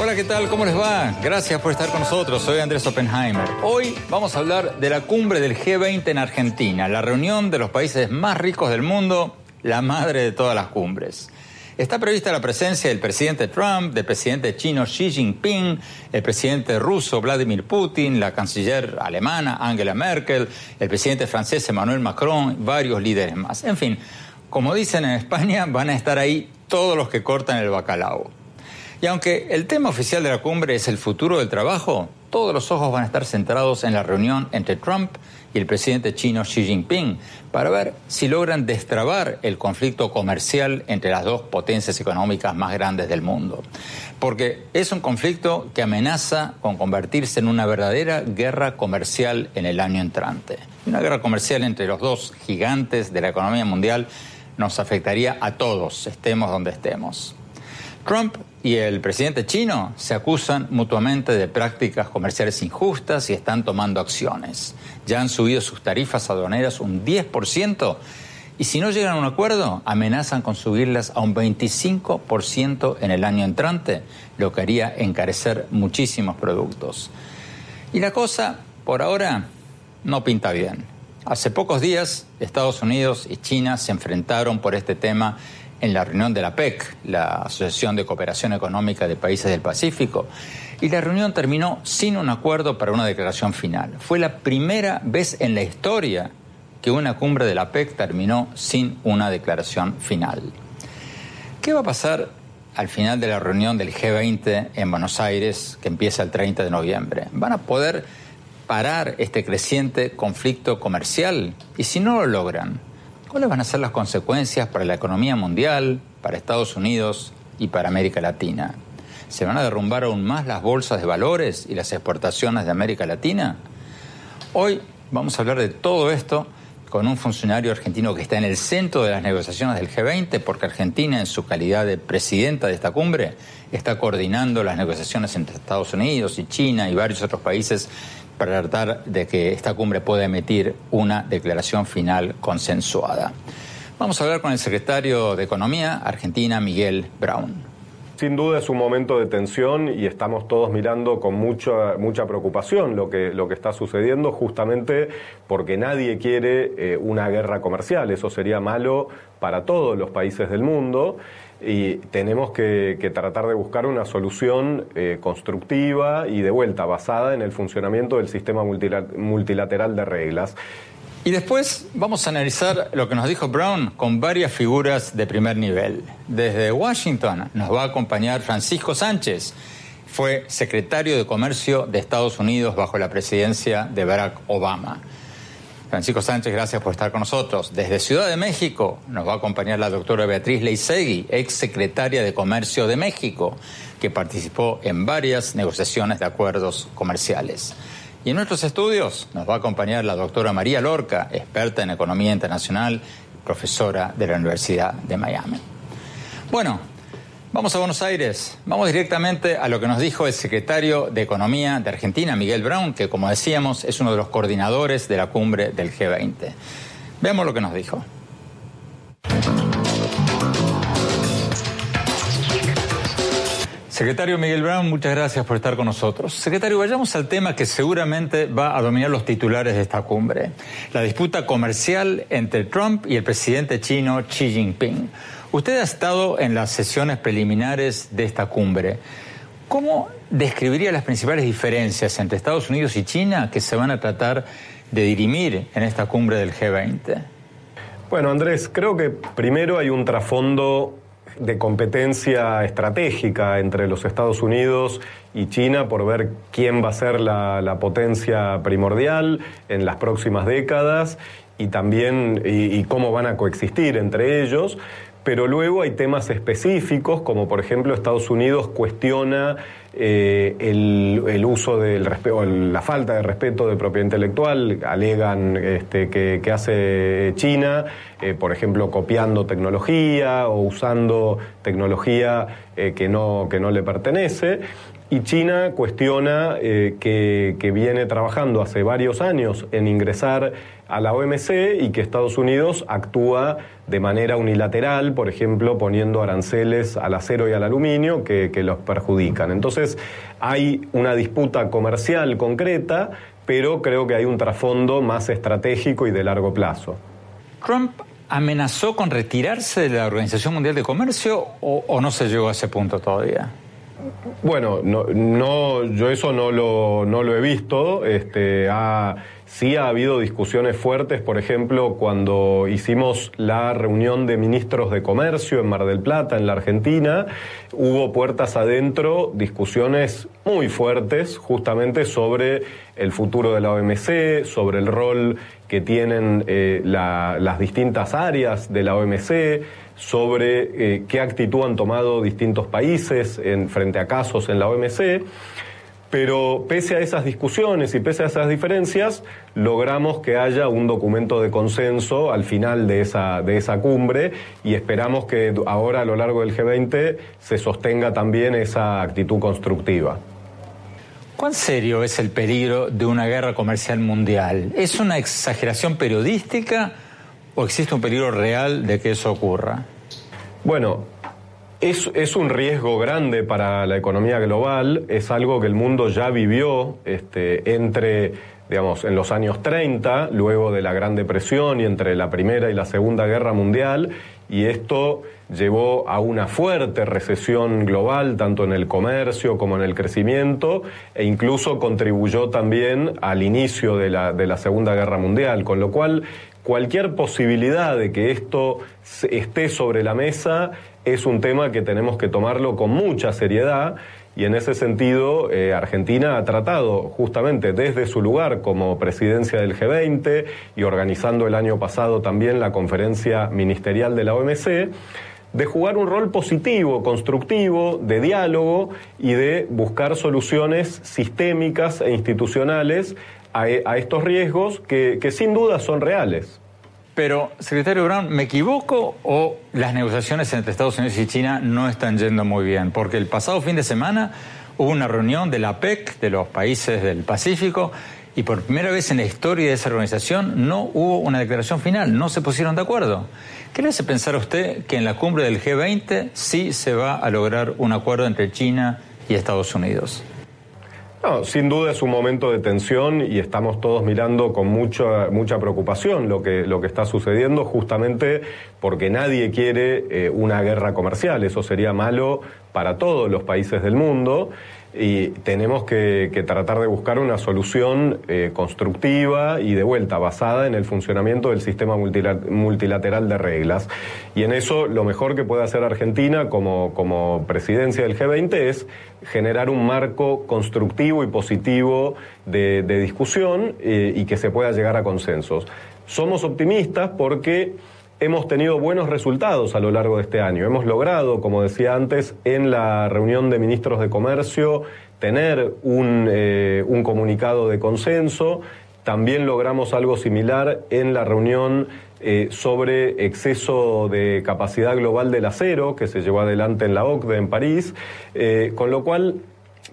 Hola, ¿qué tal? ¿Cómo les va? Gracias por estar con nosotros. Soy Andrés Oppenheimer. Hoy vamos a hablar de la cumbre del G20 en Argentina, la reunión de los países más ricos del mundo, la madre de todas las cumbres. Está prevista la presencia del presidente Trump, del presidente chino Xi Jinping, el presidente ruso Vladimir Putin, la canciller alemana Angela Merkel, el presidente francés Emmanuel Macron, varios líderes más. En fin, como dicen en España, van a estar ahí todos los que cortan el bacalao. Y aunque el tema oficial de la cumbre es el futuro del trabajo, todos los ojos van a estar centrados en la reunión entre Trump el presidente chino Xi Jinping para ver si logran destrabar el conflicto comercial entre las dos potencias económicas más grandes del mundo. Porque es un conflicto que amenaza con convertirse en una verdadera guerra comercial en el año entrante. Una guerra comercial entre los dos gigantes de la economía mundial nos afectaría a todos, estemos donde estemos. Trump y el presidente chino se acusan mutuamente de prácticas comerciales injustas y están tomando acciones. Ya han subido sus tarifas aduaneras un 10% y si no llegan a un acuerdo, amenazan con subirlas a un 25% en el año entrante, lo que haría encarecer muchísimos productos. Y la cosa, por ahora, no pinta bien. Hace pocos días, Estados Unidos y China se enfrentaron por este tema en la reunión de la PEC, la Asociación de Cooperación Económica de Países del Pacífico, y la reunión terminó sin un acuerdo para una declaración final. Fue la primera vez en la historia que una cumbre de la PEC terminó sin una declaración final. ¿Qué va a pasar al final de la reunión del G20 en Buenos Aires, que empieza el 30 de noviembre? ¿Van a poder parar este creciente conflicto comercial? Y si no lo logran, ¿Cuáles van a ser las consecuencias para la economía mundial, para Estados Unidos y para América Latina? ¿Se van a derrumbar aún más las bolsas de valores y las exportaciones de América Latina? Hoy vamos a hablar de todo esto con un funcionario argentino que está en el centro de las negociaciones del G20, porque Argentina, en su calidad de presidenta de esta cumbre, está coordinando las negociaciones entre Estados Unidos y China y varios otros países para tratar de que esta cumbre pueda emitir una declaración final consensuada. Vamos a hablar con el secretario de Economía Argentina, Miguel Brown. Sin duda es un momento de tensión y estamos todos mirando con mucha, mucha preocupación lo que, lo que está sucediendo, justamente porque nadie quiere eh, una guerra comercial. Eso sería malo para todos los países del mundo y tenemos que, tratar de buscar una solución eh, constructiva y de vuelta basada en el funcionamiento del sistema multilateral de reglas. Y después vamos a analizar lo que nos dijo Brown con varias figuras de primer nivel. Desde Washington nos va a acompañar Francisco Sánchez, fue secretario de Comercio de Estados Unidos bajo la presidencia de Barack Obama. Francisco Sánchez, gracias por estar con nosotros. Desde Ciudad de México nos va a acompañar la doctora Beatriz Leisegui, ex secretaria de Comercio de México, que participó en varias negociaciones de acuerdos comerciales. Y en nuestros estudios nos va a acompañar la doctora María Lorca, experta en economía internacional, profesora de la Universidad de Miami. Bueno, Vamos a Buenos Aires. Vamos directamente a lo que nos dijo el secretario de Economía de Argentina, Miguel Brown, que como decíamos es uno de los coordinadores de la cumbre del G20. Veamos lo que nos dijo. Secretario Miguel Brown, muchas gracias por estar con nosotros. Secretario, vayamos al tema que seguramente va a dominar los titulares de esta cumbre, la disputa comercial entre Trump y el presidente chino Xi Jinping. Usted ha estado en las sesiones preliminares de esta cumbre. ¿Cómo describiría las principales diferencias entre Estados Unidos y China que se van a tratar de dirimir en esta cumbre del G20? Bueno, Andrés, creo que primero hay un trasfondo de competencia estratégica entre los Estados Unidos y China por ver quién va a ser la, potencia primordial en las próximas décadas y también y cómo van a coexistir entre ellos pero luego hay temas específicos, como por ejemplo Estados Unidos cuestiona eh, el, uso del respeto, la falta de respeto de propiedad intelectual, alegan este, que, hace China, eh, por ejemplo, copiando tecnología o usando tecnología eh, que, no, que no le pertenece. Y China cuestiona que, que viene trabajando hace varios años en ingresar a la OMC y que Estados Unidos actúa de manera unilateral, por ejemplo, poniendo aranceles al acero y al aluminio que, los perjudican. Entonces, hay una disputa comercial concreta, pero creo que hay un trasfondo más estratégico y de largo plazo. Trump amenazó con retirarse de la Organización Mundial de Comercio o, no se llegó a ese punto todavía? Bueno, no, yo eso no lo, no lo he visto. Este, ha, Sí ha habido discusiones fuertes, por ejemplo, cuando hicimos la reunión de ministros de comercio en Mar del Plata, en la Argentina, hubo puertas adentro discusiones muy fuertes justamente sobre el futuro de la OMC, sobre el rol que tienen eh, las distintas áreas de la OMC, sobre eh, qué actitud han tomado distintos países en, frente a casos en la OMC. Pero pese a esas discusiones y pese a esas diferencias, logramos que haya un documento de consenso al final de esa, de esa cumbre y esperamos que ahora a lo largo del G20 se sostenga también esa actitud constructiva. ¿Cuán serio es el peligro de una guerra comercial mundial? ¿Es una exageración periodística o existe un peligro real de que eso ocurra? Bueno, es, un riesgo grande para la economía global, es algo que el mundo ya vivió este, entre, digamos, en los años 30, luego de la Gran Depresión y entre la Primera y la Segunda Guerra Mundial, y esto llevó a una fuerte recesión global, tanto en el comercio como en el crecimiento, e incluso contribuyó también al inicio de la, de la Segunda Guerra Mundial, con lo cual cualquier posibilidad de que esto esté sobre la mesa es un tema que tenemos que tomarlo con mucha seriedad. Y en ese sentido eh, Argentina ha tratado justamente desde su lugar como presidencia del G20 y organizando el año pasado también la conferencia ministerial de la OMC, de jugar un rol positivo, constructivo, de diálogo y de buscar soluciones sistémicas e institucionales a, estos riesgos que sin duda son reales. Pero, secretario Brown, ¿me equivoco o las negociaciones entre Estados Unidos y China no están yendo muy bien? Porque el pasado fin de semana hubo una reunión de la PEC, de los países del Pacífico, y por primera vez en la historia de esa organización no hubo una declaración final, no se pusieron de acuerdo. ¿Qué le hace pensar a usted que en la cumbre del G20 sí se va a lograr un acuerdo entre China y Estados Unidos? No, sin duda es un momento de tensión y estamos todos mirando con mucha, mucha preocupación lo que, lo que está sucediendo, justamente porque nadie quiere eh, una guerra comercial. Eso sería malo para todos los países del mundo y tenemos que, tratar de buscar una solución eh, constructiva y de vuelta basada en el funcionamiento del sistema multilateral de reglas. Y en eso lo mejor que puede hacer Argentina como, como presidencia del G20 es generar un marco constructivo y positivo de, discusión eh, y que se pueda llegar a consensos. Somos optimistas porque hemos tenido buenos resultados a lo largo de este año. Hemos logrado, como decía antes, en la reunión de ministros de Comercio, tener un, eh, un comunicado de consenso. También logramos algo similar en la reunión eh, sobre exceso de capacidad global del acero que se llevó adelante en la OCDE en París, eh, con lo cual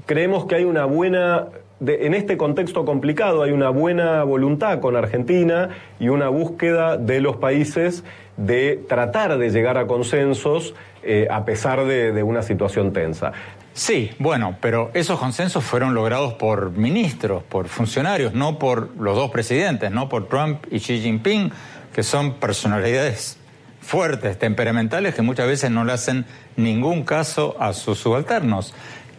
creemos que hay una buena en este contexto complicado hay una buena voluntad con Argentina y una búsqueda de los países de tratar de llegar a consensos eh, a pesar de, una situación tensa. Sí, bueno, pero esos consensos fueron logrados por ministros, por funcionarios, no por los dos presidentes, no por Trump y Xi Jinping, que son personalidades fuertes, temperamentales, que muchas veces no le hacen ningún caso a sus subalternos.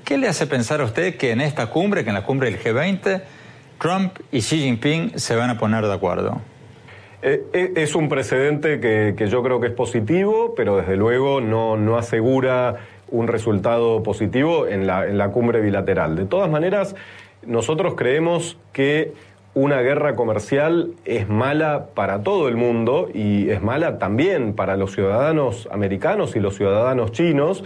¿Qué le hace pensar a usted que en esta cumbre, que en la cumbre del G20, Trump y Xi Jinping se van a poner de acuerdo? Eh, eh, es un precedente que, yo creo que es positivo, pero desde luego no, no asegura un resultado positivo en la, en la cumbre bilateral. De todas maneras, nosotros creemos que una guerra comercial es mala para todo el mundo y es mala también para los ciudadanos americanos y los ciudadanos chinos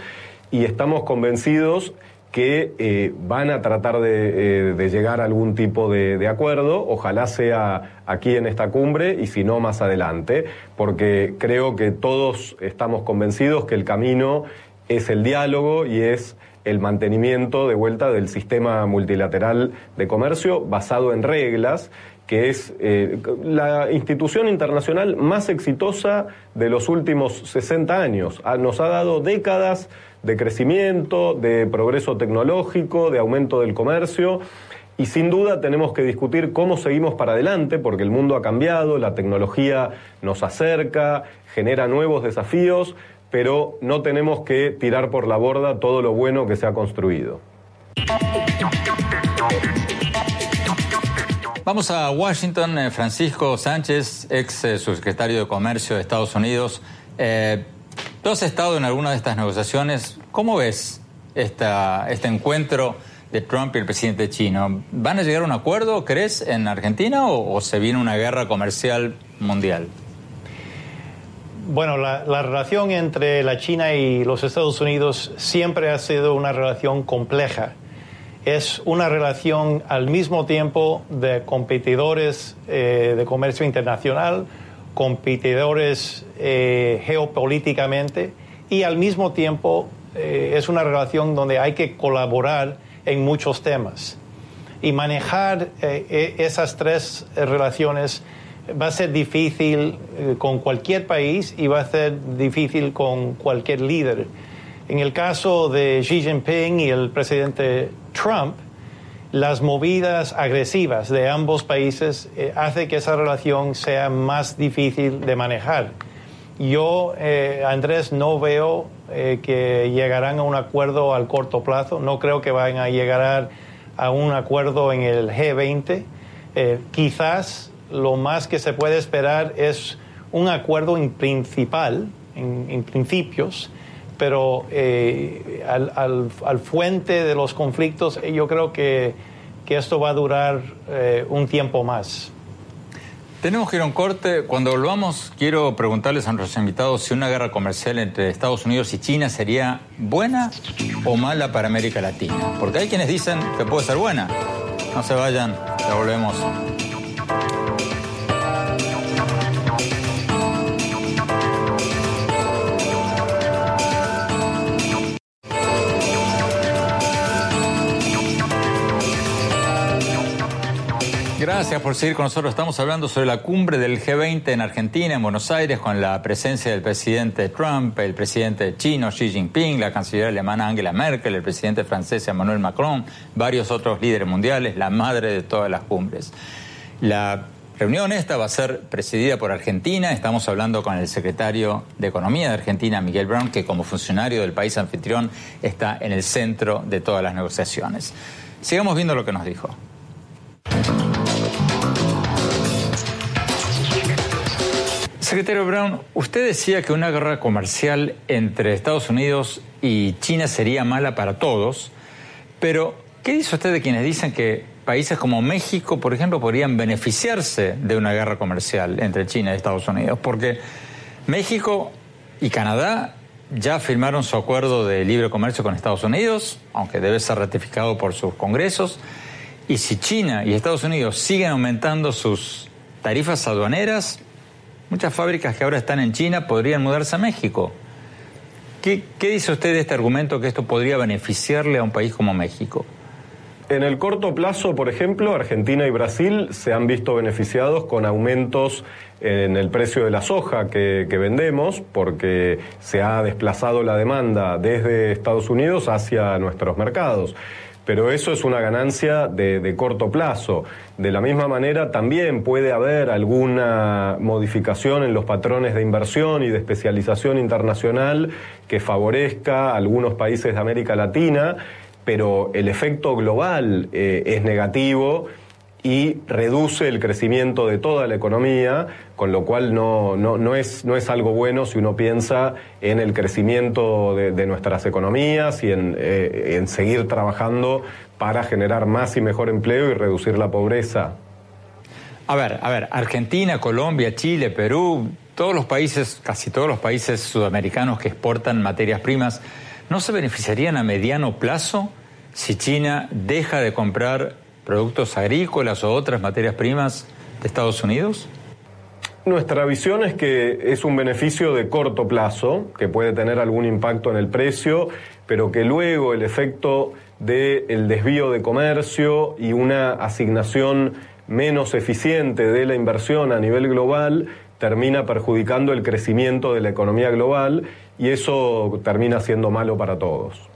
y estamos convencidos que eh, van a tratar de, eh, llegar a algún tipo de, de, acuerdo, ojalá sea aquí en esta cumbre y si no más adelante, porque creo que todos estamos convencidos que el camino es el diálogo y es el mantenimiento de vuelta del sistema multilateral de comercio basado en reglas que es eh, la institución internacional más exitosa de los últimos 60 años. Ah, nos ha dado décadas de crecimiento, de progreso tecnológico, de aumento del comercio. Y sin duda tenemos que discutir cómo seguimos para adelante, porque el mundo ha cambiado, la tecnología nos acerca, genera nuevos desafíos, pero no tenemos que tirar por la borda todo lo bueno que se ha construido. Vamos a Washington, eh, Francisco Sánchez, ex eh, subsecretario de Comercio de Estados Unidos. Eh, tú has estado en alguna de estas negociaciones. ¿Cómo ves esta, este encuentro de Trump y el presidente chino? ¿Van a llegar a un acuerdo, crees, en Argentina o se viene una guerra comercial mundial? Bueno, la, relación entre la China y los Estados Unidos siempre ha sido una relación compleja. Es una relación al mismo tiempo de competidores eh, de comercio internacional, competidores eh, geopolíticamente y al mismo tiempo eh, es una relación donde hay que colaborar en muchos temas. Y manejar e, esas tres relaciones va a ser difícil con cualquier país y va a ser difícil con cualquier líder. En el caso de Xi Jinping y el presidente Trump, las movidas agresivas de ambos países eh, hace que esa relación sea más difícil de manejar. Yo, eh, Andrés, no veo que llegarán a un acuerdo al corto plazo, no creo que vayan a llegar a un acuerdo en el G20. quizás lo más que se puede esperar es un acuerdo en principal, en, principios, pero eh, al, fuente de los conflictos eh, yo creo que, esto va a durar eh, un tiempo más. Tenemos que ir a un corte. Cuando volvamos, quiero preguntarles a nuestros invitados si una guerra comercial entre Estados Unidos y China sería buena o mala para América Latina. Porque hay quienes dicen que puede ser buena. No se vayan, ya volvemos. Gracias por seguir con nosotros. Estamos hablando sobre la cumbre del G20 en Argentina, en Buenos Aires, con la presencia del presidente Trump, el presidente chino Xi Jinping, la canciller alemana Angela Merkel, el presidente francés Emmanuel Macron, varios otros líderes mundiales, la madre de todas las cumbres. La reunión esta va a ser presidida por Argentina. Estamos hablando con el secretario de Economía de Argentina, Miguel Brown, que como funcionario del país anfitrión está en el centro de todas las negociaciones. Sigamos viendo lo que nos dijo. Secretario Brown, usted decía que una guerra comercial entre Estados Unidos y China sería mala para todos, pero ¿qué dice usted de quienes dicen que países como México, por ejemplo, podrían beneficiarse de una guerra comercial entre China y Estados Unidos? Porque México y Canadá ya firmaron su acuerdo de libre comercio con Estados Unidos, aunque debe ser ratificado por sus congresos, y si China y Estados Unidos siguen aumentando sus tarifas aduaneras, Muchas fábricas que ahora están en China podrían mudarse a México. ¿Qué, dice usted de este argumento que esto podría beneficiarle a un país como México? En el corto plazo, por ejemplo, Argentina y Brasil se han visto beneficiados con aumentos en el precio de la soja que, vendemos porque se ha desplazado la demanda desde Estados Unidos hacia nuestros mercados pero eso es una ganancia de, corto plazo. De la misma manera, también puede haber alguna modificación en los patrones de inversión y de especialización internacional que favorezca a algunos países de América Latina, pero el efecto global eh, es negativo y reduce el crecimiento de toda la economía, con lo cual no, no, es, no es algo bueno si uno piensa en el crecimiento de, nuestras economías y en, eh, en seguir trabajando para generar más y mejor empleo y reducir la pobreza. A ver, a ver, Argentina, Colombia, Chile, Perú, todos los países, casi todos los países sudamericanos que exportan materias primas, ¿no se beneficiarían a mediano plazo si China deja de comprar productos agrícolas o otras materias primas de Estados Unidos? Nuestra visión es que es un beneficio de corto plazo, que puede tener algún impacto en el precio, pero que luego el efecto del desvío de comercio y una asignación menos eficiente de la inversión a nivel global termina perjudicando el crecimiento de la economía global y eso termina siendo malo para todos.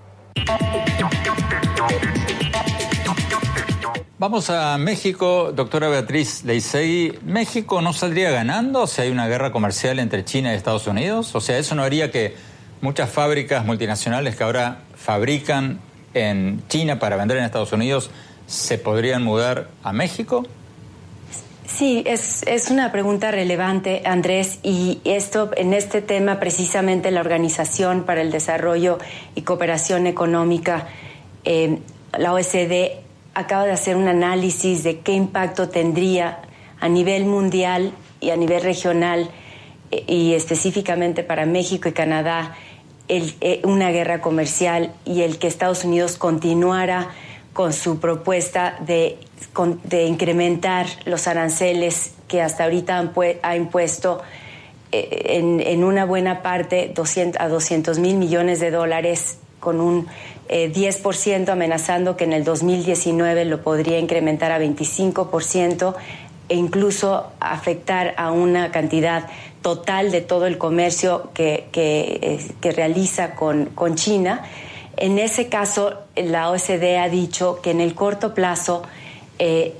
Vamos a México, doctora Beatriz Leisegui. ¿México no saldría ganando si hay una guerra comercial entre China y Estados Unidos? O sea, ¿eso no haría que muchas fábricas multinacionales que ahora fabrican en China para vender en Estados Unidos se podrían mudar a México? Sí, es, es, una pregunta relevante, Andrés, y esto en este tema precisamente la Organización para el Desarrollo y Cooperación Económica, eh, la OSD, acaba de hacer un análisis de qué impacto tendría a nivel mundial y a nivel regional eh, y específicamente para México y Canadá eh, una guerra comercial y el que Estados Unidos continuara con su propuesta de, incrementar los aranceles que hasta ahorita ha impuesto eh, en, en, una buena parte 200, a 200 mil millones de dólares con un 10% eh, amenazando que en el 2019 lo podría incrementar a 25% e incluso afectar a una cantidad total de todo el comercio que, que, eh, realiza con, con, China. En ese caso, la OCDE ha dicho que en el corto plazo eh,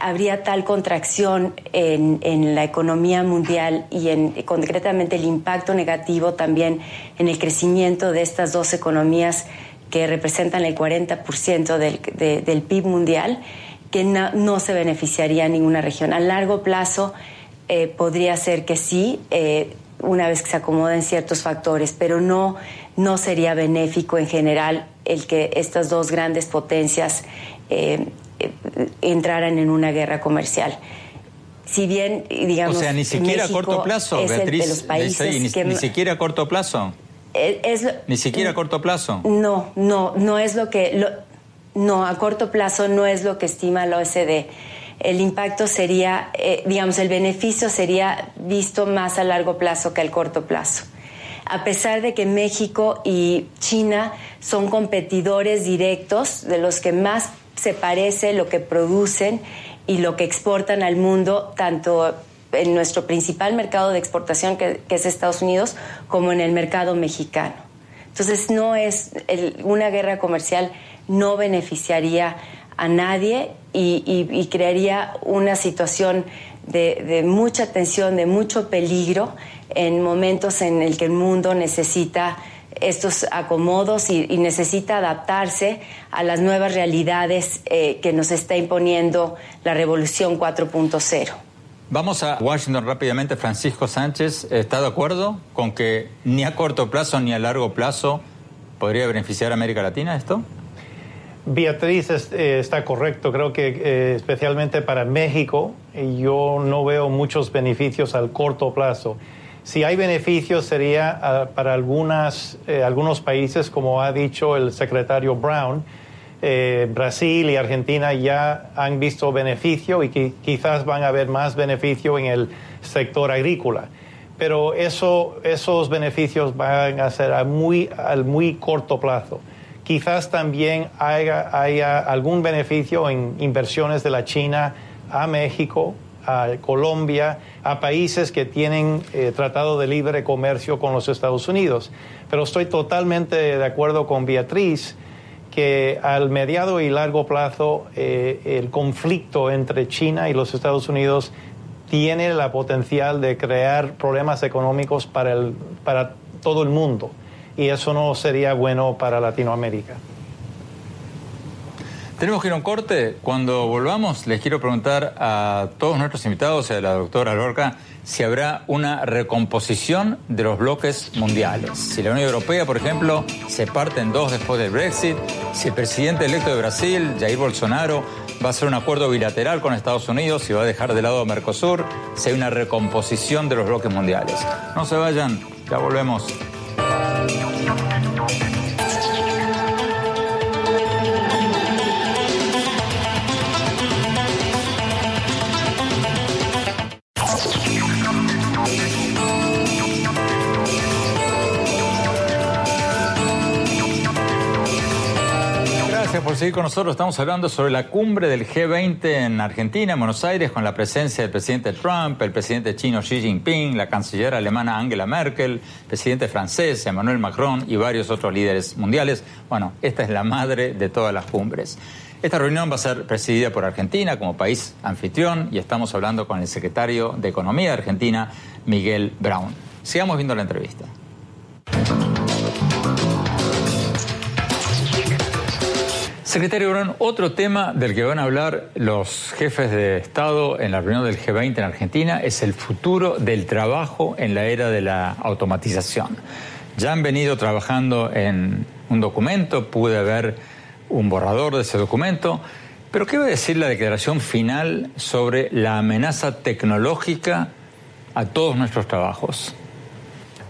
habría tal contracción en, en, la economía mundial y en concretamente el impacto negativo también en el crecimiento de estas dos economías que representan el 40% del, del PIB mundial, que no, se beneficiaría ninguna región. A largo plazo eh, podría ser que sí, eh, una vez que se acomoden ciertos factores, pero no, no sería benéfico en general el que estas dos grandes potencias eh, entraran en una guerra comercial si bien digamos o sea ni siquiera a corto plazo Beatriz los países ni, siquiera a corto plazo ni siquiera a corto plazo. No, no, no es lo que... no, a corto plazo no es lo que estima la OSD. El impacto sería, eh, digamos, el beneficio sería visto más a largo plazo que al corto plazo. A pesar de que México y China son competidores directos, de los que más se parece lo que producen y lo que exportan al mundo, tanto en nuestro principal mercado de exportación, que, es Estados Unidos, como en el mercado mexicano. Entonces, no es una guerra comercial no beneficiaría a nadie y, crearía una situación de, mucha tensión, de mucho peligro en momentos en el que el mundo necesita estos acomodos y, necesita adaptarse a las nuevas realidades eh, que nos está imponiendo la revolución 4.0. Vamos a Washington rápidamente. Francisco Sánchez, ¿está de acuerdo con que ni a corto plazo ni a largo plazo podría beneficiar a América Latina esto? Beatriz eh, está correcto. Creo que eh, especialmente para México yo no veo muchos beneficios al corto plazo. Si hay beneficios sería ah, para algunas, eh, algunos países, como ha dicho el secretario Brown, eh, Brasil y Argentina ya han visto beneficio y que quizás van a ver más beneficio en el sector agrícola. Pero eso, esos beneficios van a ser a muy, al muy corto plazo. quizás también haya, algún beneficio en inversiones de la China a México, a Colombia, a países que tienen eh, tratado de libre comercio con los Estados Unidos. Pero estoy totalmente de acuerdo con Beatriz que al mediado y largo plazo eh, el conflicto entre China y los Estados Unidos tiene la potencial de crear problemas económicos para, el, para todo el mundo y eso no sería bueno para Latinoamérica. Tenemos que ir a un corte. Cuando volvamos, les quiero preguntar a todos nuestros invitados a la doctora Lorca si habrá una recomposición de los bloques mundiales. Si la Unión Europea, por ejemplo, se parte en dos después del Brexit, si el presidente electo de Brasil, Jair Bolsonaro, va a hacer un acuerdo bilateral con Estados Unidos y va a dejar de lado a Mercosur, si hay una recomposición de los bloques mundiales. No se vayan, ya volvemos. Seguir con nosotros. Estamos hablando sobre la cumbre del G20 en Argentina, en Buenos Aires, con la presencia del presidente Trump, el presidente chino Xi Jinping, la canciller alemana Angela Merkel, el presidente francés Emmanuel Macron y varios otros líderes mundiales. Bueno, esta es la madre de todas las cumbres. Esta reunión va a ser presidida por Argentina como país anfitrión y estamos hablando con el secretario de Economía de Argentina, Miguel Brown. Sigamos viendo la entrevista. Secretario Brown, otro tema del que van a hablar los jefes de Estado en la reunión del G20 en Argentina es el futuro del trabajo en la era de la automatización. Ya han venido trabajando en un documento, pude ver un borrador de ese documento, pero ¿qué va a decir la declaración final sobre la amenaza tecnológica a todos nuestros trabajos?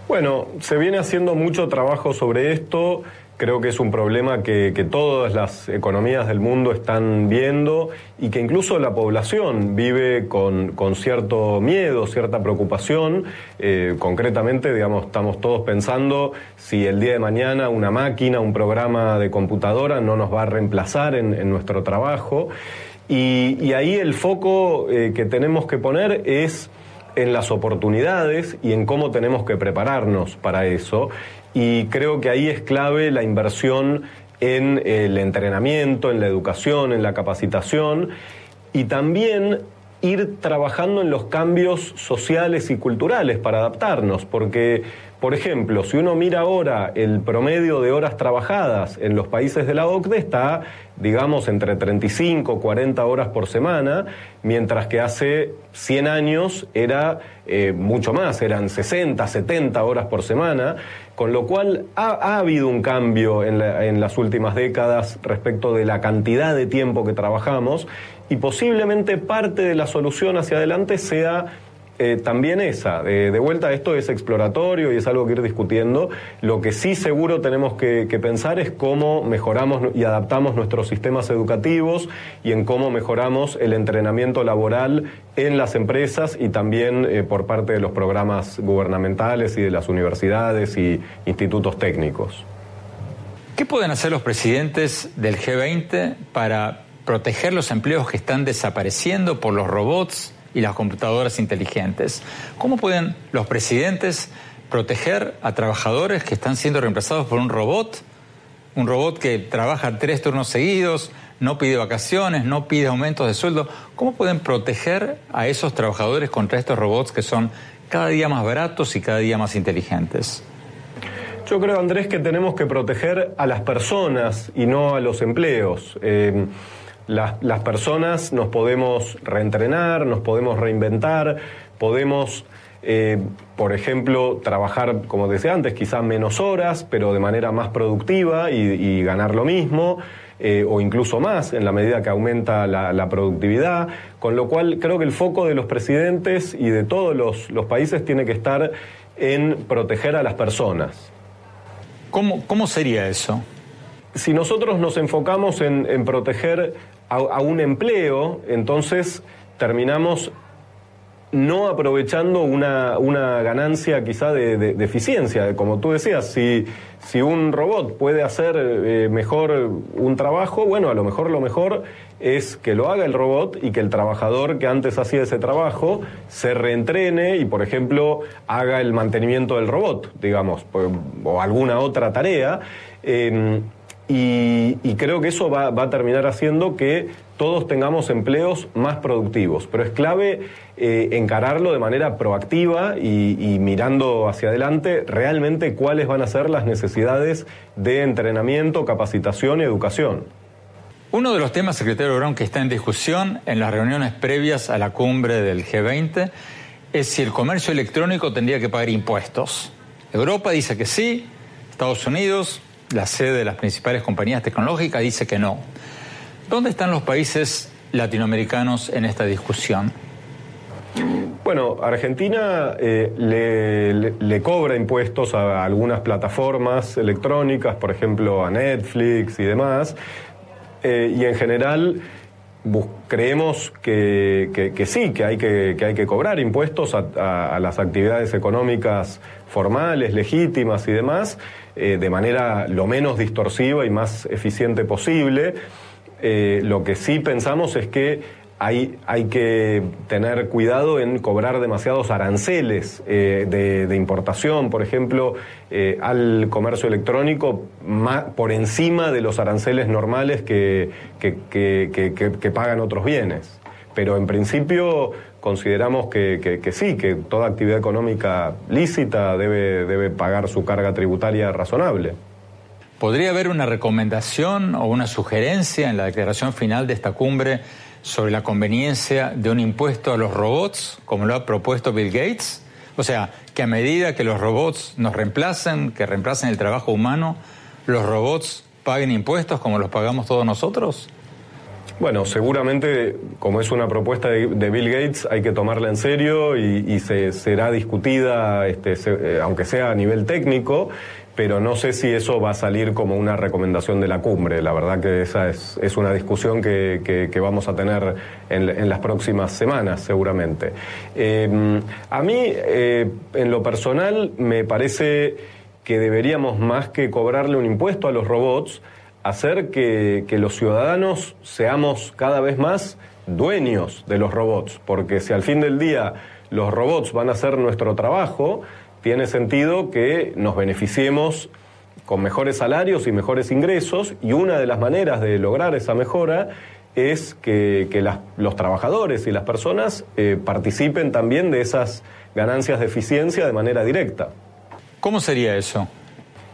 Bueno, se viene haciendo mucho trabajo sobre esto. Creo que es un problema que, todas las economías del mundo están viendo y que incluso la población vive con, cierto miedo, cierta preocupación. Eh, concretamente, digamos, estamos todos pensando si el día de mañana una máquina, un programa de computadora no nos va a reemplazar en, nuestro trabajo. Y, ahí el foco eh, que tenemos que poner es en las oportunidades y en cómo tenemos que prepararnos para eso y creo que ahí es clave la inversión en el entrenamiento, en la educación, en la capacitación y también ir trabajando en los cambios sociales y culturales para adaptarnos, porque, por ejemplo, si uno mira ahora el promedio de horas trabajadas en los países de la OCDE está, digamos, entre 35 y 40 horas por semana, mientras que hace 100 años era eh, mucho más, eran 60, 70 horas por semana. Con lo cual ha, habido un cambio en, las últimas décadas respecto de la cantidad de tiempo que trabajamos y posiblemente parte de la solución hacia adelante sea eh, también esa. de vuelta, esto es exploratorio y es algo que ir discutiendo. Lo que sí seguro tenemos que, pensar es cómo mejoramos y adaptamos nuestros sistemas educativos y en cómo mejoramos el entrenamiento laboral en las empresas y también eh, por parte de los programas gubernamentales y de las universidades y institutos técnicos. ¿Qué pueden hacer los presidentes del G20 para proteger los empleos que están desapareciendo por los robots y las computadoras inteligentes. ¿Cómo pueden los presidentes proteger a trabajadores que están siendo reemplazados por un robot? Un robot que trabaja tres turnos seguidos, no pide vacaciones, no pide aumentos de sueldo. ¿Cómo pueden proteger a esos trabajadores contra estos robots que son cada día más baratos y cada día más inteligentes? Yo creo, Andrés, que tenemos que proteger a las personas y no a los empleos. Eh, las, personas nos podemos reentrenar, nos podemos reinventar, podemos, eh, por ejemplo, trabajar, como decía antes, quizás menos horas, pero de manera más productiva y, ganar lo mismo. Eh, o incluso más en la medida que aumenta la, productividad, con lo cual creo que el foco de los presidentes y de todos los, países tiene que estar en proteger a las personas. ¿Cómo, sería eso? Si nosotros nos enfocamos en proteger a, un empleo, entonces terminamos no aprovechando una, una ganancia quizá de, eficiencia. Como tú decías, si, si un robot puede hacer eh, mejor un trabajo, bueno, a lo mejor lo mejor es que lo haga el robot y que el trabajador que antes hacía ese trabajo se reentrene y, por ejemplo, haga el mantenimiento del robot, digamos, o alguna otra tarea. Em, y, creo que eso va, a terminar haciendo que todos tengamos empleos más productivos. Pero es clave eh, encararlo de manera proactiva y, mirando hacia adelante realmente cuáles van a ser las necesidades de entrenamiento, capacitación y educación. Uno de los temas, secretario Brown, que está en discusión en las reuniones previas a la cumbre del G20 es si el comercio electrónico tendría que pagar impuestos. Europa dice que sí, Estados Unidos, la sede de las principales compañías tecnológicas, dice que no. ¿Dónde están los países latinoamericanos en esta discusión? Bueno, Argentina eh, le, cobra impuestos a algunas plataformas electrónicas, por ejemplo a Netflix y demás, eh, y en general creemos que, sí, que hay que, hay que cobrar impuestos a, las actividades económicas formales, legítimas y demás, eh, de manera lo menos distorsiva y más eficiente posible. Eh, lo que sí pensamos es que hay, que tener cuidado en cobrar demasiados aranceles eh, de, importación, por ejemplo, eh, al comercio electrónico por encima de los aranceles normales que, pagan otros bienes. Pero en principio consideramos que, sí, que toda actividad económica lícita debe pagar su carga tributaria razonable. ¿Podría haber una recomendación o una sugerencia en la declaración final de esta cumbre sobre la conveniencia de un impuesto a los robots, como lo ha propuesto Bill Gates? O sea, que a medida que los robots nos reemplacen, que reemplacen el trabajo humano, los robots paguen impuestos como los pagamos todos nosotros? Bueno, seguramente, como es una propuesta de, Bill Gates, hay que tomarla en serio y, se, será discutida, este, eh, aunque sea a nivel técnico, pero no sé si eso va a salir como una recomendación de la cumbre. La verdad que esa es, una discusión que, vamos a tener en, las próximas semanas, seguramente. Eh, a mí, eh, en lo personal, me parece que deberíamos, más que cobrarle un impuesto a los robots, hacer que, que los ciudadanos seamos cada vez más dueños de los robots, porque si al fin del día los robots van a hacer nuestro trabajo, tiene sentido que nos beneficiemos con mejores salarios y mejores ingresos y una de las maneras de lograr esa mejora es que, los trabajadores y las personas eh, participen también de esas ganancias de eficiencia de manera directa. ¿Cómo sería eso?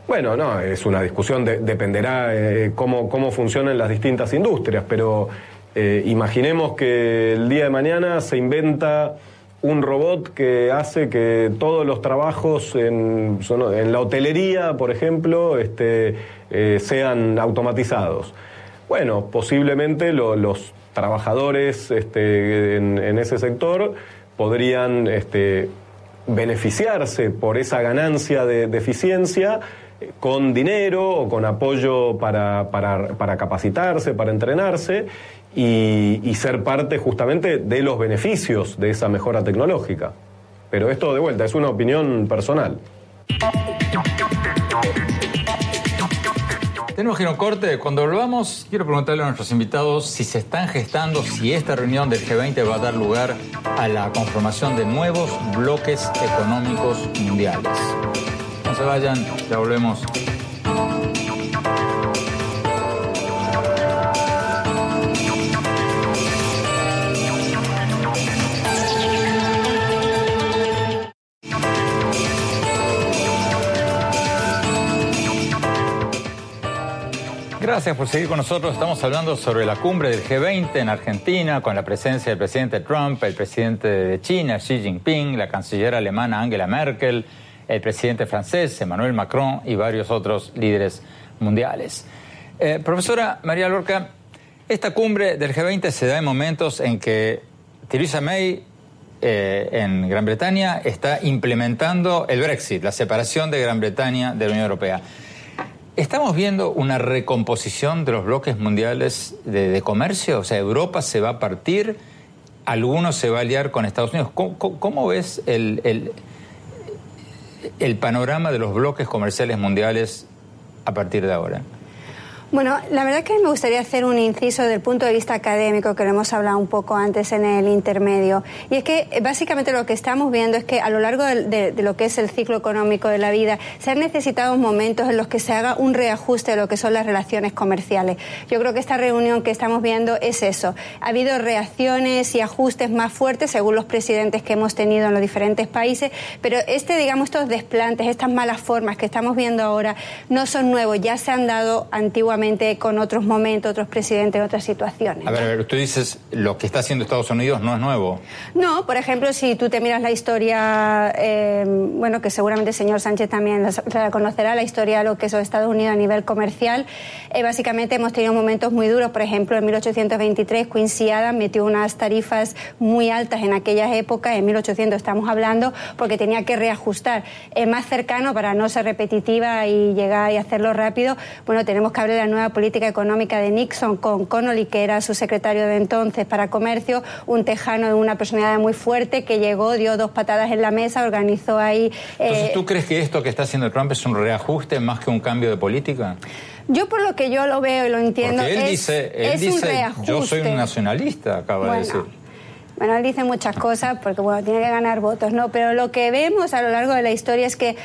Bueno, no, es una discusión, dependerá eh, cómo, cómo funcionan las distintas industrias, pero eh, imaginemos que el día de mañana se inventa un robot que hace que todos los trabajos en, en la hotelería, por ejemplo, este, eh, sean automatizados. Bueno, posiblemente los trabajadores este, en, ese sector podrían este, beneficiarse por esa ganancia de, eficiencia eh, con dinero o con apoyo para, para capacitarse, para entrenarse, y, ser parte justamente de los beneficios de esa mejora tecnológica. Pero esto de vuelta es una opinión personal. Tenemos que ir un corte. Cuando volvamos, quiero preguntarle a nuestros invitados si se están gestando, si esta reunión del G20 va a dar lugar a la conformación de nuevos bloques económicos mundiales. No se vayan, ya volvemos. Gracias por seguir con nosotros. Estamos hablando sobre la cumbre del G20 en Argentina, con la presencia del presidente Trump, el presidente de China, Xi Jinping, la canciller alemana Angela Merkel, el presidente francés Emmanuel Macron y varios otros líderes mundiales. Eh, profesora María Lorca, esta cumbre del G20 se da en momentos en que Theresa May eh, en Gran Bretaña está implementando el Brexit, la separación de Gran Bretaña de la Unión Europea. ¿Estamos viendo una recomposición de los bloques mundiales de, comercio? O sea, Europa se va a partir alguno se va a aliar con Estados Unidos. ¿Cómo, ves el, el panorama de los bloques comerciales mundiales a partir de ahora? Bueno, la verdad que me gustaría hacer un inciso desde el punto de vista académico, que lo hemos hablado un poco antes en el intermedio. Y es que eh, básicamente lo que estamos viendo es que a lo largo de, lo que es el ciclo económico de la vida, se han necesitado momentos en los que se haga un reajuste de lo que son las relaciones comerciales. Yo creo que esta reunión que estamos viendo es eso. Ha habido reacciones y ajustes más fuertes según los presidentes que hemos tenido en los diferentes países, pero este, digamos, estos desplantes, estas malas formas que estamos viendo ahora, no son nuevos, ya se han dado antiguamente con otros momentos, otros presidentes, otras situaciones. A ver, a ver, tú dices, lo que está haciendo Estados Unidos no es nuevo. No, por ejemplo, si tú te miras la historia, eh, bueno, que seguramente el señor Sánchez también la conocerá, la historia de lo que es Estados Unidos a nivel comercial, eh, básicamente hemos tenido momentos muy duros. Por ejemplo, en 1823 Quincy Adams metió unas tarifas muy altas en aquellas épocas, en 1800 estamos hablando, porque tenía que reajustar. Eh, más cercano, para no ser repetitiva y llegar y hacerlo rápido, bueno, tenemos que hablar de la nueva política económica de Nixon con Connolly, que era su secretario de entonces para comercio, un tejano de una personalidad muy fuerte que llegó, dio dos patadas en la mesa, organizó ahí. Entonces, eh, ¿tú crees que esto que está haciendo Trump es un reajuste más que un cambio de política? Yo por lo que yo lo veo y lo entiendo, él dice, él dice yo soy un nacionalista, acaba de decir. Bueno, él dice muchas cosas porque bueno, tiene que ganar votos, ¿no? Pero lo que vemos a lo largo de la historia es que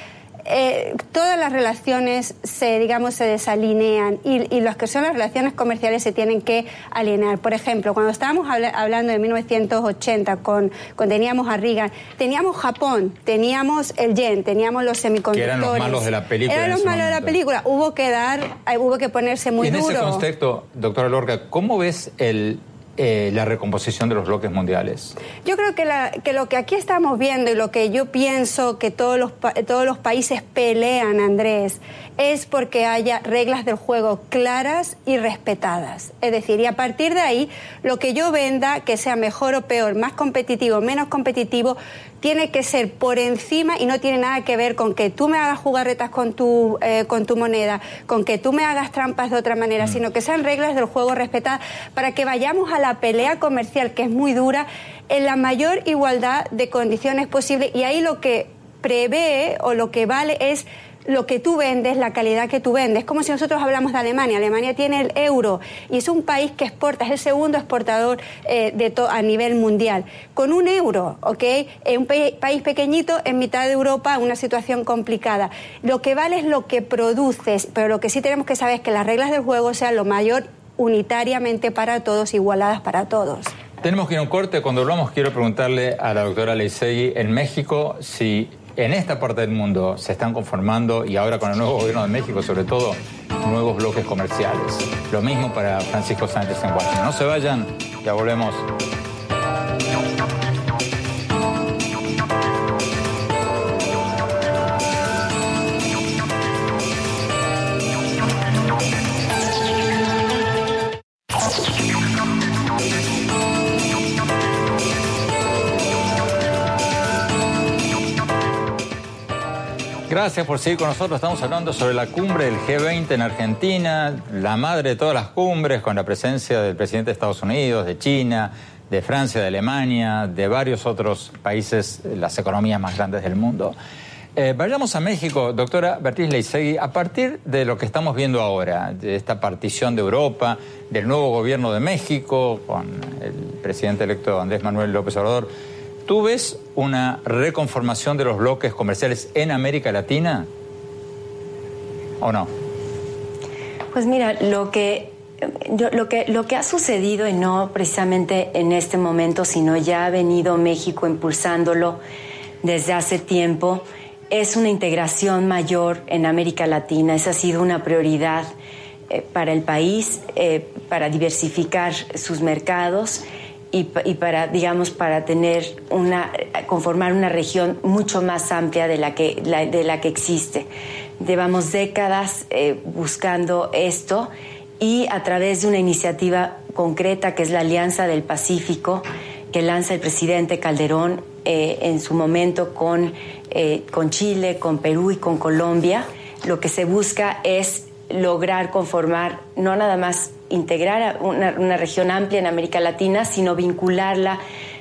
eh, todas las relaciones se, digamos, se desalinean y, y las que son las relaciones comerciales se tienen que alinear. Por ejemplo, cuando estábamos hablando de 1980, con, cuando teníamos a Reagan, teníamos Japón, teníamos el yen, teníamos los semiconductores. Que eran los malos de la película. Eran los malos de la película. Hubo que dar, eh, hubo que ponerse muy duro. En ese contexto, doctora Lorca, ¿cómo ves el eh, la recomposición de los bloques mundiales? Yo creo que, la, que, lo que aquí estamos viendo y lo que yo pienso que todos los, todos los países pelean, Andrés, es porque haya reglas del juego claras y respetadas. Es decir, y a partir de ahí, lo que yo venda, que sea mejor o peor, más competitivo, menos competitivo, tiene que ser por encima y no tiene nada que ver con que tú me hagas jugarretas con tu, eh, con tu moneda, con que tú me hagas trampas de otra manera, mm. sino que sean reglas del juego respetadas para que vayamos a la pelea comercial, que es muy dura, en la mayor igualdad de condiciones posible. Y ahí lo que prevé o lo que vale es lo que tú vendes, la calidad que tú vendes. Es como si nosotros hablamos de Alemania. Alemania tiene el euro y es un país que exporta, es el segundo exportador eh, a nivel mundial. Con un euro, ¿ok? En un país pequeñito en mitad de Europa, una situación complicada. Lo que vale es lo que produces, pero lo que sí tenemos que saber es que las reglas del juego sean lo mayor unitariamente para todos, igualadas para todos. Tenemos que ir a un corte. Cuando volvamos, quiero preguntarle a la doctora Leisegui en México si en esta parte del mundo se están conformando, y ahora con el nuevo gobierno de México sobre todo, nuevos bloques comerciales. Lo mismo para Francisco Sánchez en Washington. No se vayan, ya volvemos. Gracias por seguir con nosotros. Estamos hablando sobre la cumbre del G20 en Argentina, la madre de todas las cumbres, con la presencia del presidente de Estados Unidos, de China, de Francia, de Alemania, de varios otros países, las economías más grandes del mundo. Eh, vayamos a México, doctora Bertiz Leisegui, a partir de lo que estamos viendo ahora, de esta partición de Europa, del nuevo gobierno de México, con el presidente electo Andrés Manuel López Obrador, ¿Tú ves una reconformación de los bloques comerciales en América Latina o no? Pues mira, lo que, lo que, lo que ha sucedido, y no precisamente en este momento, sino ya ha venido México impulsándolo desde hace tiempo, es una integración mayor en América Latina. Esa ha sido una prioridad eh, para el país, eh, para diversificar sus mercados y, para, digamos, para tener una, conformar una región mucho más amplia de la que, de la que existe. Llevamos décadas eh, buscando esto y a través de una iniciativa concreta que es la Alianza del Pacífico, que lanza el presidente Calderón eh, en su momento con, eh, con Chile, con Perú y con Colombia, lo que se busca es lograr conformar no nada más integrar una, región amplia en América Latina, sino vincularla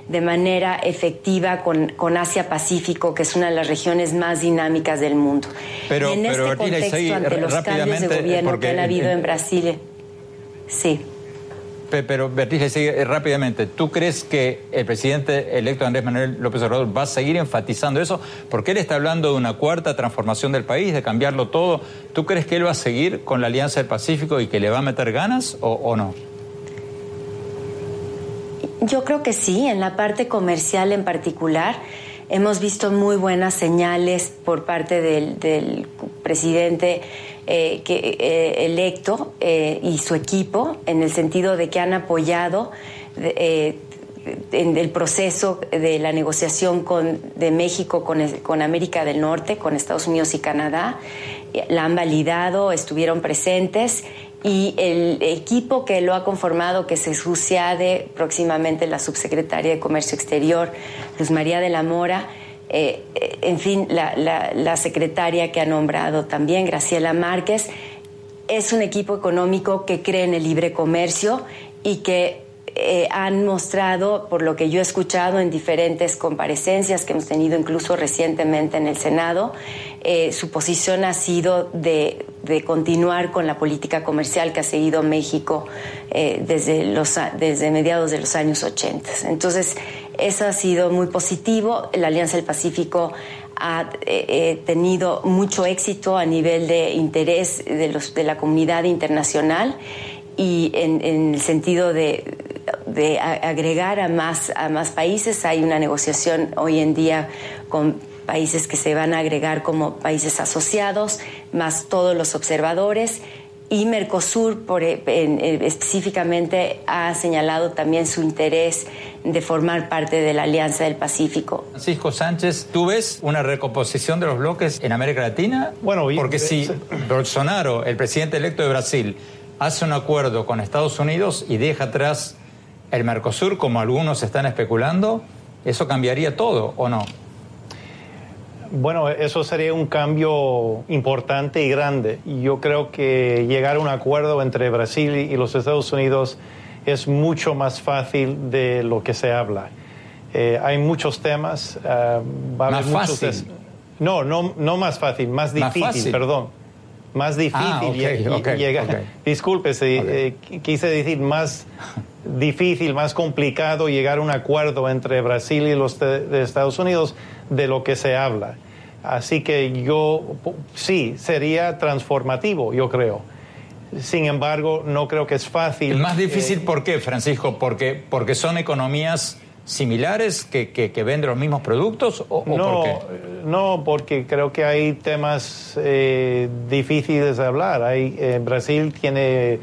de manera efectiva con, con Asia-Pacífico, que es una de las regiones más dinámicas del mundo. Pero, en pero, este contexto, ante los cambios de gobierno porque- que han habido en Brasil, sí. Pe- Pero Beatriz, sigue eh, rápidamente, ¿tú crees que el presidente electo Andrés Manuel López Obrador va a seguir enfatizando eso? Porque él está hablando de una cuarta transformación del país, de cambiarlo todo. ¿Tú crees que él va a seguir con la Alianza del Pacífico y que le va a meter ganas o no? Yo creo que sí, en la parte comercial en particular. Hemos visto muy buenas señales por parte del, presidente eh, eh, electo eh, y su equipo, en el sentido de que han apoyado el proceso de la negociación con, de México con, con América del Norte, con Estados Unidos y Canadá. La han validado, estuvieron presentes y el equipo que lo ha conformado, que se sucede próximamente la subsecretaria de Comercio Exterior, Luz María de la Mora, eh, eh, en fin, la, secretaria que ha nombrado también, Graciela Márquez, es un equipo económico que cree en el libre comercio y que eh, han mostrado, por lo que yo he escuchado en diferentes comparecencias que hemos tenido incluso recientemente en el Senado, su posición ha sido de, continuar con la política comercial que ha seguido México desde, desde mediados de los años 80. Entonces, eso ha sido muy positivo. La Alianza del Pacífico ha eh, tenido mucho éxito a nivel de interés de, los, de la comunidad internacional y en, el sentido de, agregar a más, a más países. Hay una negociación hoy en día con países que se van a agregar como países asociados, más todos los observadores. Y Mercosur en, específicamente ha señalado también su interés de formar parte de la Alianza del Pacífico. Francisco Sánchez, ¿tú ves una recomposición de los bloques en América Latina? Bueno, porque si Bolsonaro, el presidente electo de Brasil, hace un acuerdo con Estados Unidos y deja atrás el Mercosur, como algunos están especulando, ¿eso cambiaría todo o no? Bueno, eso sería un cambio importante y grande. Yo creo que llegar a un acuerdo entre Brasil y los Estados Unidos es mucho más fácil de lo que se habla. Eh, hay muchos temas. Uh, va a más haber muchos fácil. No, no, no más fácil, más difícil, más perdón. Más difícil ah, okay, okay, llegar. Okay. Disculpe, eh, quise decir más difícil, más complicado llegar a un acuerdo entre Brasil y los de Estados Unidos de lo que se habla. Así que yo sí, sería transformativo, yo creo. Sin embargo, no creo que es fácil. ¿Más difícil eh, por qué, Francisco? ¿Porque, porque son economías similares que, que, que venden los mismos productos? ¿O, o no, por qué? no, porque creo que hay temas eh, difíciles de hablar. Hay, eh, Brasil tiene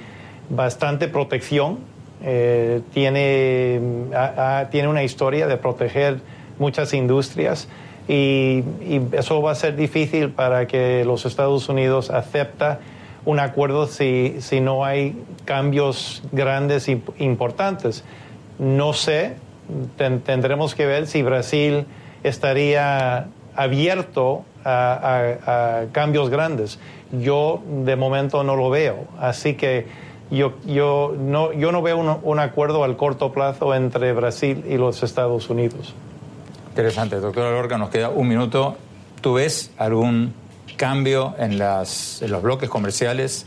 bastante protección, eh, tiene, a, a, tiene una historia de proteger muchas industrias. Y, y, eso va a ser difícil para que los Estados Unidos acepta un acuerdo si, si no hay cambios grandes e importantes. No sé, ten, tendremos que ver si Brasil estaría abierto a, cambios grandes. Yo de momento no lo veo, así que yo, yo, no, yo no veo un, un acuerdo al corto plazo entre Brasil y los Estados Unidos. Interesante, doctora Lorca, nos queda un minuto. ¿Tú ves algún cambio en, las, en los bloques comerciales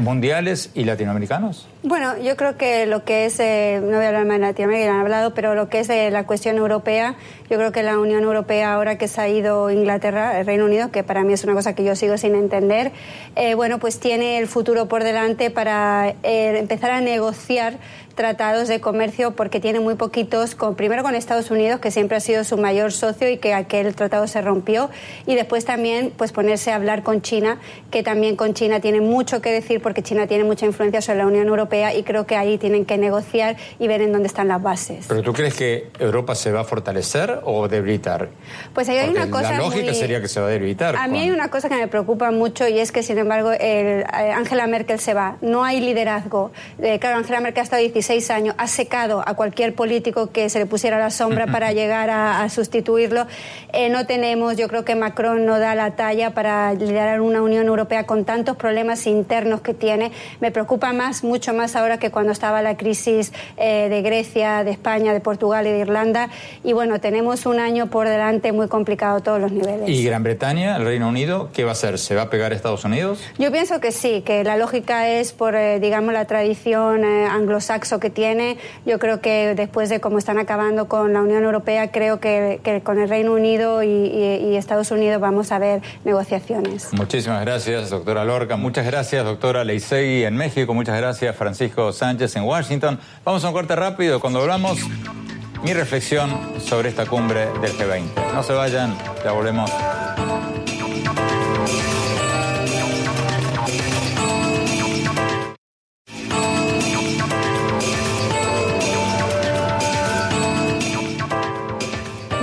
mundiales y latinoamericanos? Bueno, yo creo que lo que es, eh, no voy a hablar más de Latinoamérica, han hablado, pero lo que es eh, la cuestión europea, yo creo que la Unión Europea, ahora que se ha ido Inglaterra, el Reino Unido, que para mí es una cosa que yo sigo sin entender, eh, bueno, pues tiene el futuro por delante para empezar a negociar tratados de comercio porque tiene muy poquitos, con, primero con Estados Unidos, que siempre ha sido su mayor socio y que aquel tratado se rompió, y después también pues ponerse a hablar con China, que también con China tiene mucho que decir porque China tiene mucha influencia sobre la Unión Europea y creo que ahí tienen que negociar y ver en dónde están las bases. ¿Pero tú crees que Europa se va a fortalecer o debilitar? Pues ahí hay porque una cosa La lógica muy... sería que se va a debilitar. A mí hay una cosa que me preocupa mucho y es que, sin embargo, el, Angela Merkel se va. No hay liderazgo. Eh, claro, Angela Merkel ha estado 16 años, ha secado a cualquier político que se le pusiera la sombra para llegar a, a sustituirlo. Eh, no tenemos, yo creo que Macron no da la talla para liderar una Unión Europea con tantos problemas internos que tiene. Me preocupa más, mucho más más ahora que cuando estaba la crisis eh, de Grecia, de España, de Portugal y de Irlanda. Y bueno, tenemos un año por delante muy complicado a todos los niveles. ¿Y Gran Bretaña, el Reino Unido, qué va a hacer? ¿Se va a pegar a Estados Unidos? Yo pienso que sí, que la lógica es por, eh, digamos, la tradición eh, anglosaxo que tiene. Yo creo que después de cómo están acabando con la Unión Europea, creo que, con el Reino Unido y, y Estados Unidos vamos a ver negociaciones. Muchísimas gracias, doctora Lorca. Muchas gracias, doctora Leisegui en México. Muchas gracias, Francisco Sánchez en Washington. Vamos a un corte rápido. Cuando hablamos, mi reflexión sobre esta cumbre del G20. No se vayan, ya volvemos.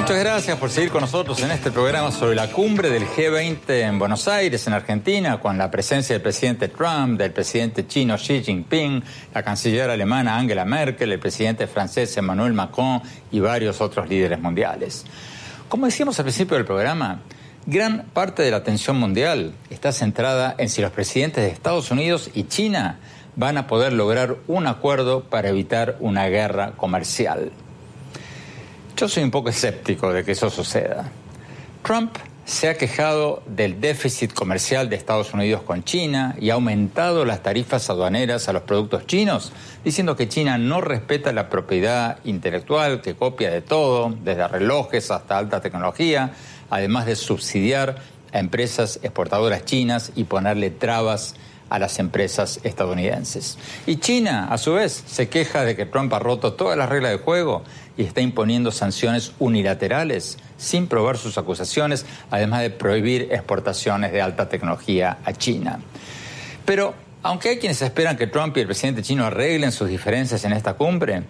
Muchas gracias por seguir con nosotros en este programa sobre la cumbre del G20 en Buenos Aires, en Argentina, con la presencia del presidente Trump, del presidente chino Xi Jinping, la canciller alemana Angela Merkel, el presidente francés Emmanuel Macron y varios otros líderes mundiales. Como decíamos al principio del programa, gran parte de la atención mundial está centrada en si los presidentes de Estados Unidos y China van a poder lograr un acuerdo para evitar una guerra comercial. Yo soy un poco escéptico de que eso suceda. Trump se ha quejado del déficit comercial de Estados Unidos con China y ha aumentado las tarifas aduaneras a los productos chinos, diciendo que China no respeta la propiedad intelectual, que copia de todo, desde relojes hasta alta tecnología, además de subsidiar a empresas exportadoras chinas y ponerle trabas a las empresas estadounidenses. Y China, a su vez, se queja de que Trump ha roto todas las reglas de juego y está imponiendo sanciones unilaterales sin probar sus acusaciones, además de prohibir exportaciones de alta tecnología a China. Pero, aunque hay quienes esperan que Trump y el presidente chino arreglen sus diferencias en esta cumbre,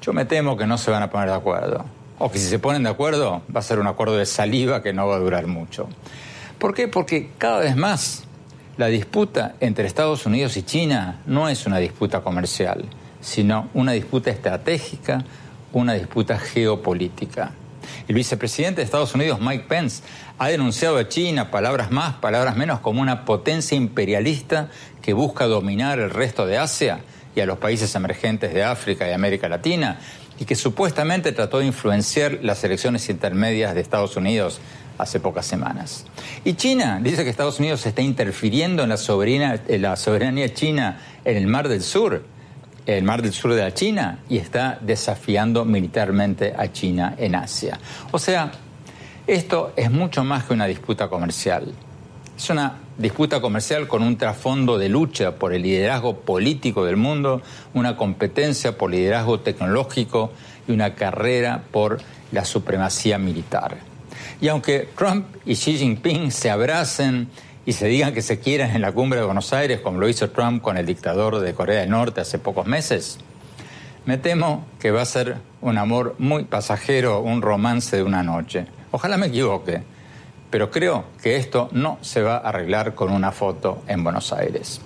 yo me temo que no se van a poner de acuerdo. O que si se ponen de acuerdo, va a ser un acuerdo de saliva que no va a durar mucho. ¿Por qué? Porque cada vez más la disputa entre Estados Unidos y China no es una disputa comercial, sino una disputa estratégica, una disputa geopolítica. El vicepresidente de Estados Unidos, Mike Pence, ha denunciado a China, palabras más, palabras menos, como una potencia imperialista que busca dominar el resto de Asia y a los países emergentes de África y América Latina, y que supuestamente trató de influenciar las elecciones intermedias de Estados Unidos hace pocas semanas. Y China dice que Estados Unidos está interfiriendo en la, en la soberanía china en el Mar del Sur el mar del sur de la China y está desafiando militarmente a China en Asia. O sea, esto es mucho más que una disputa comercial. Es una disputa comercial con un trasfondo de lucha por el liderazgo político del mundo, una competencia por liderazgo tecnológico y una carrera por la supremacía militar. Y aunque Trump y Xi Jinping se abracen y se digan que se quieren en la cumbre de Buenos Aires, como lo hizo Trump con el dictador de Corea del Norte hace pocos meses, me temo que va a ser un amor muy pasajero, un romance de una noche. Ojalá me equivoque, pero creo que esto no se va a arreglar con una foto en Buenos Aires.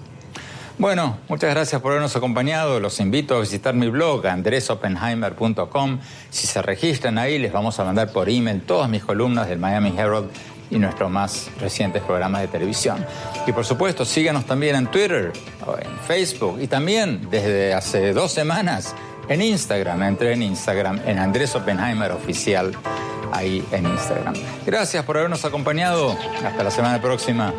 Bueno, muchas gracias por habernos acompañado. Los invito a visitar mi blog andresopenheimer.com. Si se registran ahí, les vamos a mandar por email todas mis columnas del Miami Herald y nuestros más recientes programas de televisión. Y por supuesto, síganos también en Twitter, en Facebook y también desde hace dos semanas en Instagram. Entré en Instagram en Andrés Oppenheimer Oficial, ahí en Instagram. Gracias por habernos acompañado. Hasta la semana próxima.